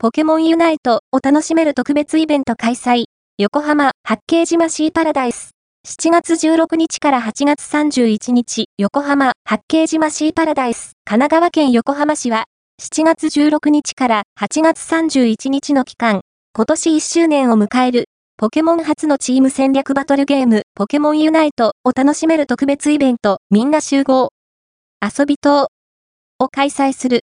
ポケモンユナイトを楽しめる特別イベント開催。横浜八景島シーパラダイス。7月16日から8月31日、横浜八景島シーパラダイス。神奈川県横浜市は、7月16日から8月31日の期間、今年1周年を迎える、ポケモン初のチーム戦略バトルゲーム、ポケモンユナイトを楽しめる特別イベント、みんな集合。遊び島を開催する。